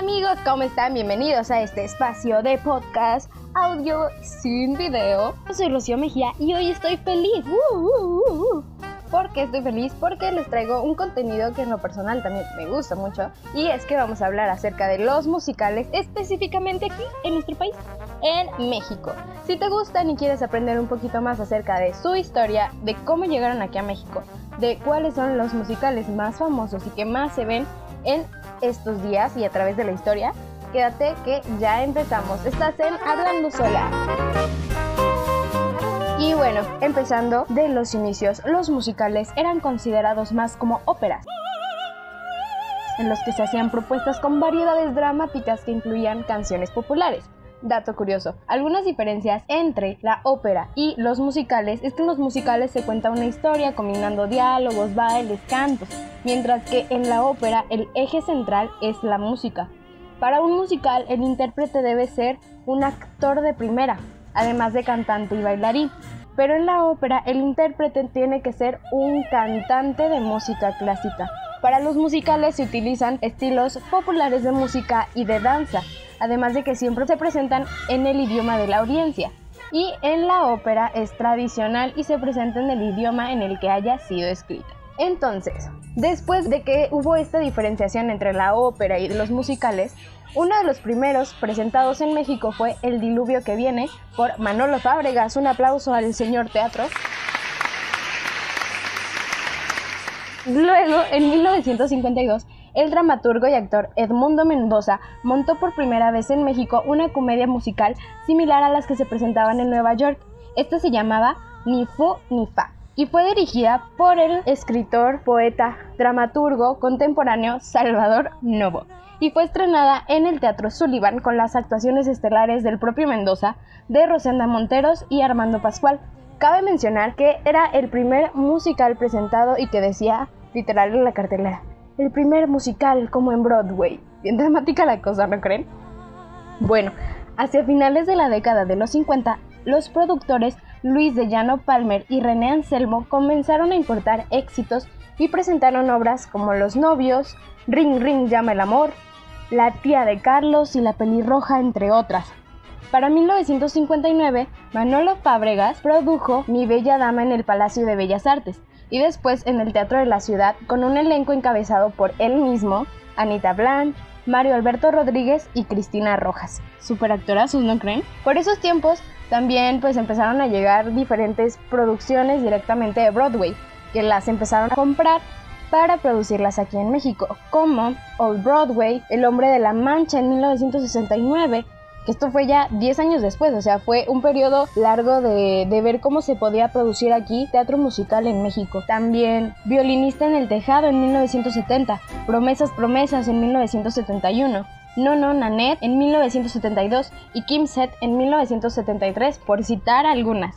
amigos, ¿cómo están? Bienvenidos a este espacio de podcast audio sin video. Yo soy Rocío Mejía y hoy estoy feliz. Uh, uh, uh, ¿Por qué estoy feliz? Porque les traigo un contenido que en lo personal también me gusta mucho y es que vamos a hablar acerca de los musicales específicamente aquí en nuestro país, en México. Si te gustan y quieres aprender un poquito más acerca de su historia, de cómo llegaron aquí a México, de cuáles son los musicales más famosos y que más se ven en estos días y a través de la historia, quédate que ya empezamos. Estás en Hablando Sola. Y bueno, empezando de los inicios, los musicales eran considerados más como óperas, en los que se hacían propuestas con variedades dramáticas que incluían canciones populares. Dato curioso, algunas diferencias entre la ópera y los musicales es que en los musicales se cuenta una historia combinando diálogos, bailes, cantos, mientras que en la ópera el eje central es la música. Para un musical el intérprete debe ser un actor de primera, además de cantante y bailarín. Pero en la ópera el intérprete tiene que ser un cantante de música clásica. Para los musicales se utilizan estilos populares de música y de danza, además de que siempre se presentan en el idioma de la audiencia. Y en la ópera es tradicional y se presenta en el idioma en el que haya sido escrita. Entonces, después de que hubo esta diferenciación entre la ópera y los musicales, uno de los primeros presentados en México fue El Diluvio que viene por Manolo Fábregas. Un aplauso al señor teatro. Luego, en 1952, el dramaturgo y actor Edmundo Mendoza montó por primera vez en México una comedia musical similar a las que se presentaban en Nueva York. Esta se llamaba Ni Fu ni Fa y fue dirigida por el escritor, poeta, dramaturgo contemporáneo Salvador Novo y fue estrenada en el Teatro Sullivan con las actuaciones estelares del propio Mendoza, de Rosenda Monteros y Armando Pascual. Cabe mencionar que era el primer musical presentado y que decía literal en la cartelera, el primer musical como en Broadway. Bien dramática la cosa, ¿no creen? Bueno, hacia finales de la década de los 50, los productores Luis de Llano Palmer y René Anselmo comenzaron a importar éxitos y presentaron obras como Los novios, Ring Ring llama el amor, La tía de Carlos y La pelirroja, entre otras. Para 1959, Manolo Fábregas produjo Mi Bella Dama en el Palacio de Bellas Artes y después en el Teatro de la Ciudad con un elenco encabezado por él mismo, Anita Blanch, Mario Alberto Rodríguez y Cristina Rojas. Superactorazos, ¿no creen? Por esos tiempos también pues empezaron a llegar diferentes producciones directamente de Broadway, que las empezaron a comprar para producirlas aquí en México, como Old Broadway, El hombre de la Mancha en 1969, que esto fue ya 10 años después, o sea, fue un periodo largo de, de, ver cómo se podía producir aquí teatro musical en México. También Violinista en el Tejado en 1970, Promesas, Promesas en 1971. No No Nanette en 1972 y Kim Set en 1973, por citar algunas.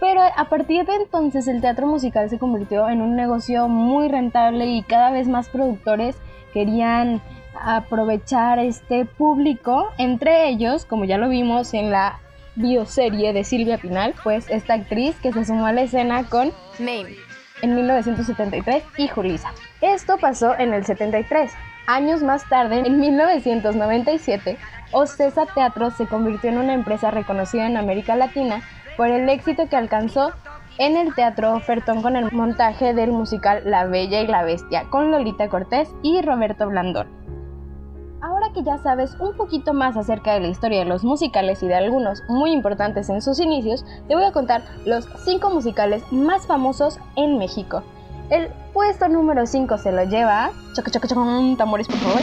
Pero a partir de entonces el teatro musical se convirtió en un negocio muy rentable y cada vez más productores querían aprovechar este público, entre ellos, como ya lo vimos en la bioserie de Silvia Pinal, pues esta actriz que se sumó a la escena con Name en 1973 y Julisa. Esto pasó en el 73. Años más tarde, en 1997, Ocesa Teatro se convirtió en una empresa reconocida en América Latina por el éxito que alcanzó en el Teatro Ofertón con el montaje del musical La Bella y la Bestia con Lolita Cortés y Roberto Blandón. Que ya sabes un poquito más acerca de la historia de los musicales y de algunos muy importantes en sus inicios, te voy a contar los 5 musicales más famosos en México. El puesto número 5 se lo lleva. Choco, choco, choco, tambores, por favor.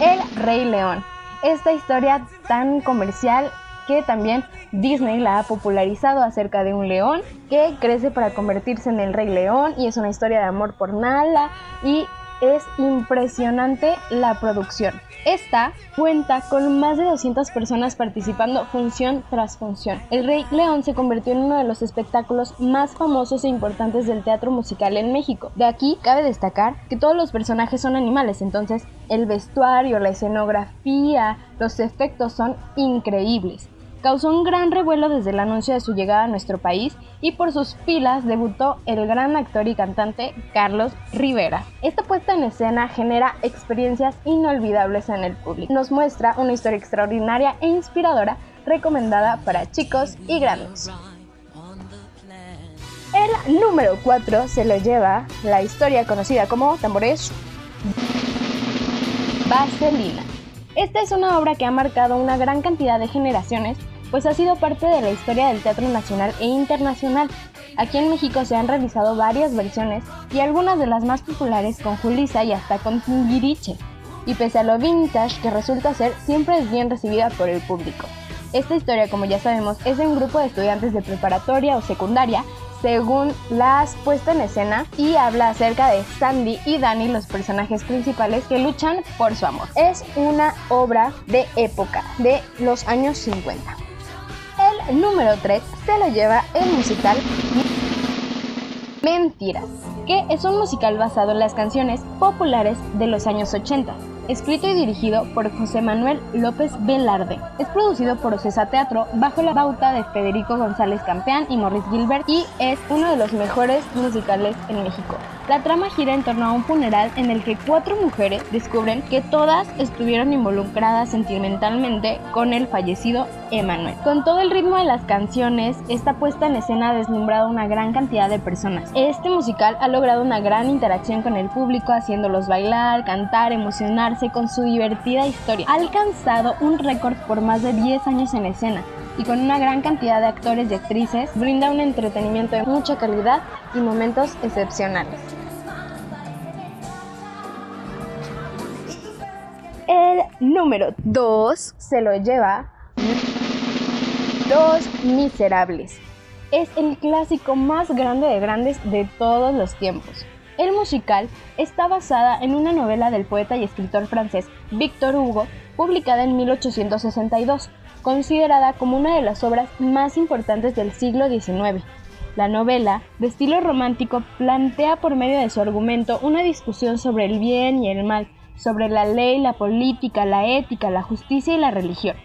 El Rey León. Esta historia tan comercial que también Disney la ha popularizado acerca de un león que crece para convertirse en el Rey León y es una historia de amor por Nala y es impresionante la producción. Esta cuenta con más de 200 personas participando función tras función. El Rey León se convirtió en uno de los espectáculos más famosos e importantes del teatro musical en México. De aquí cabe destacar que todos los personajes son animales, entonces el vestuario, la escenografía, los efectos son increíbles. Causó un gran revuelo desde el anuncio de su llegada a nuestro país y por sus filas debutó el gran actor y cantante Carlos Rivera. Esta puesta en escena genera experiencias inolvidables en el público. Nos muestra una historia extraordinaria e inspiradora recomendada para chicos y grandes. El número 4 se lo lleva la historia conocida como Tambores Vaselina. Esta es una obra que ha marcado una gran cantidad de generaciones, pues ha sido parte de la historia del teatro nacional e internacional. Aquí en México se han realizado varias versiones y algunas de las más populares con Julissa y hasta con Timbiriche. Y pese a lo vintage que resulta ser, siempre es bien recibida por el público. Esta historia, como ya sabemos, es de un grupo de estudiantes de preparatoria o secundaria según las puesta en escena y habla acerca de Sandy y Danny, los personajes principales que luchan por su amor. Es una obra de época, de los años 50. El número 3 se lo lleva el musical Mentiras, que es un musical basado en las canciones populares de los años 80 escrito y dirigido por José Manuel López Velarde. Es producido por Ocesa Teatro bajo la bauta de Federico González Campeán y Morris Gilbert y es uno de los mejores musicales en México. La trama gira en torno a un funeral en el que cuatro mujeres descubren que todas estuvieron involucradas sentimentalmente con el fallecido Emanuel. Con todo el ritmo de las canciones, esta puesta en escena ha deslumbrado a una gran cantidad de personas. Este musical ha logrado una gran interacción con el público, haciéndolos bailar, cantar, emocionarse con su divertida historia. Ha alcanzado un récord por más de 10 años en escena y con una gran cantidad de actores y actrices, brinda un entretenimiento de mucha calidad y momentos excepcionales. El número 2 se lo lleva Los Miserables. Es el clásico más grande de grandes de todos los tiempos. El musical está basada en una novela del poeta y escritor francés Victor Hugo, publicada en 1862 considerada como una de las obras más importantes del siglo XIX. La novela, de estilo romántico, plantea por medio de su argumento una discusión sobre el bien y el mal, sobre la ley, la política, la ética, la justicia y la religión.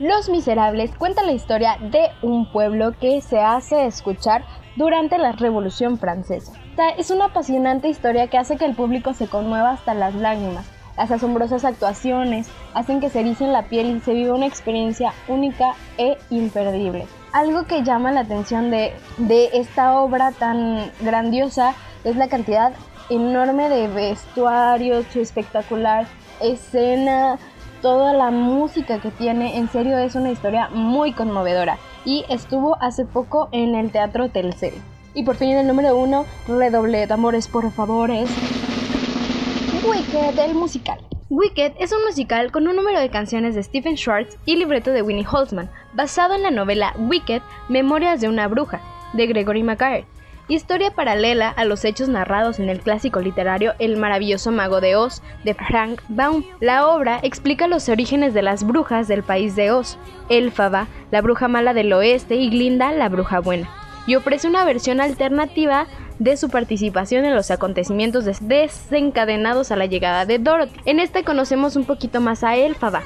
Los Miserables cuenta la historia de un pueblo que se hace escuchar durante la Revolución Francesa. Es una apasionante historia que hace que el público se conmueva hasta las lágrimas, las asombrosas actuaciones hacen que se ericen la piel y se viva una experiencia única e imperdible. Algo que llama la atención de, de esta obra tan grandiosa es la cantidad enorme de vestuarios, su espectacular escena, toda la música que tiene, en serio es una historia muy conmovedora y estuvo hace poco en el Teatro Telcel. Y por fin el número uno, redoble de amores por favor, es Wicked, el musical. Wicked es un musical con un número de canciones de Stephen Schwartz y libreto de Winnie Holzman, basado en la novela Wicked, Memorias de una bruja, de Gregory Maguire. Historia paralela a los hechos narrados en el clásico literario El maravilloso mago de Oz, de Frank Baum. La obra explica los orígenes de las brujas del país de Oz, Elfaba, la bruja mala del oeste, y Glinda, la bruja buena, y ofrece una versión alternativa de su participación en los acontecimientos desencadenados a la llegada de Dorothy. En este conocemos un poquito más a Elfaba,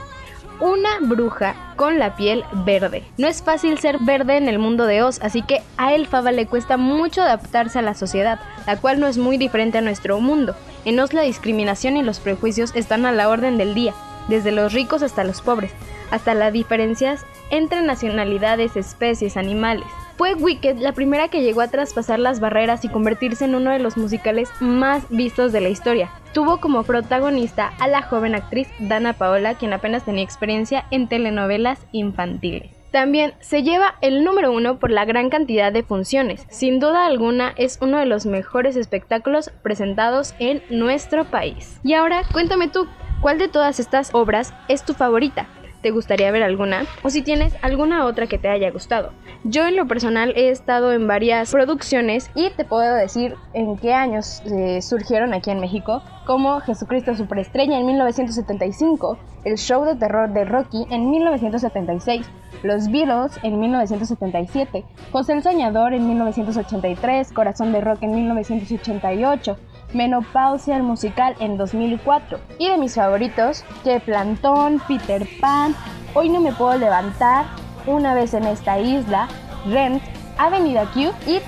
una bruja con la piel verde. No es fácil ser verde en el mundo de Oz, así que a Elfaba le cuesta mucho adaptarse a la sociedad, la cual no es muy diferente a nuestro mundo. En Oz la discriminación y los prejuicios están a la orden del día, desde los ricos hasta los pobres, hasta las diferencias entre nacionalidades, especies, animales. Fue Wicked la primera que llegó a traspasar las barreras y convertirse en uno de los musicales más vistos de la historia. Tuvo como protagonista a la joven actriz Dana Paola, quien apenas tenía experiencia en telenovelas infantiles. También se lleva el número uno por la gran cantidad de funciones. Sin duda alguna es uno de los mejores espectáculos presentados en nuestro país. Y ahora cuéntame tú, ¿cuál de todas estas obras es tu favorita? ¿Te gustaría ver alguna? O si tienes alguna otra que te haya gustado. Yo en lo personal he estado en varias producciones y te puedo decir en qué años eh, surgieron aquí en México, como Jesucristo Superestrella en 1975, el show de terror de Rocky en 1976, Los Beatles en 1977, José el Soñador en 1983, Corazón de Rock en 1988, Menopausia el musical en 2004 y de mis favoritos, que Plantón, Peter Pan, Hoy no me puedo levantar, Una vez en esta isla, Rent, Avenida Q y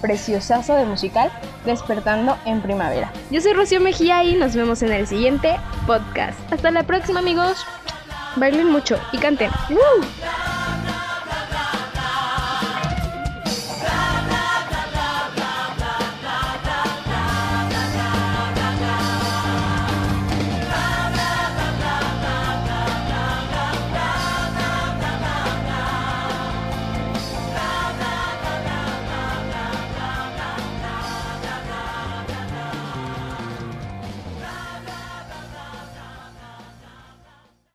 preciosazo de musical Despertando en Primavera. Yo soy Rocío Mejía y nos vemos en el siguiente podcast. Hasta la próxima amigos. Bailen mucho y canten.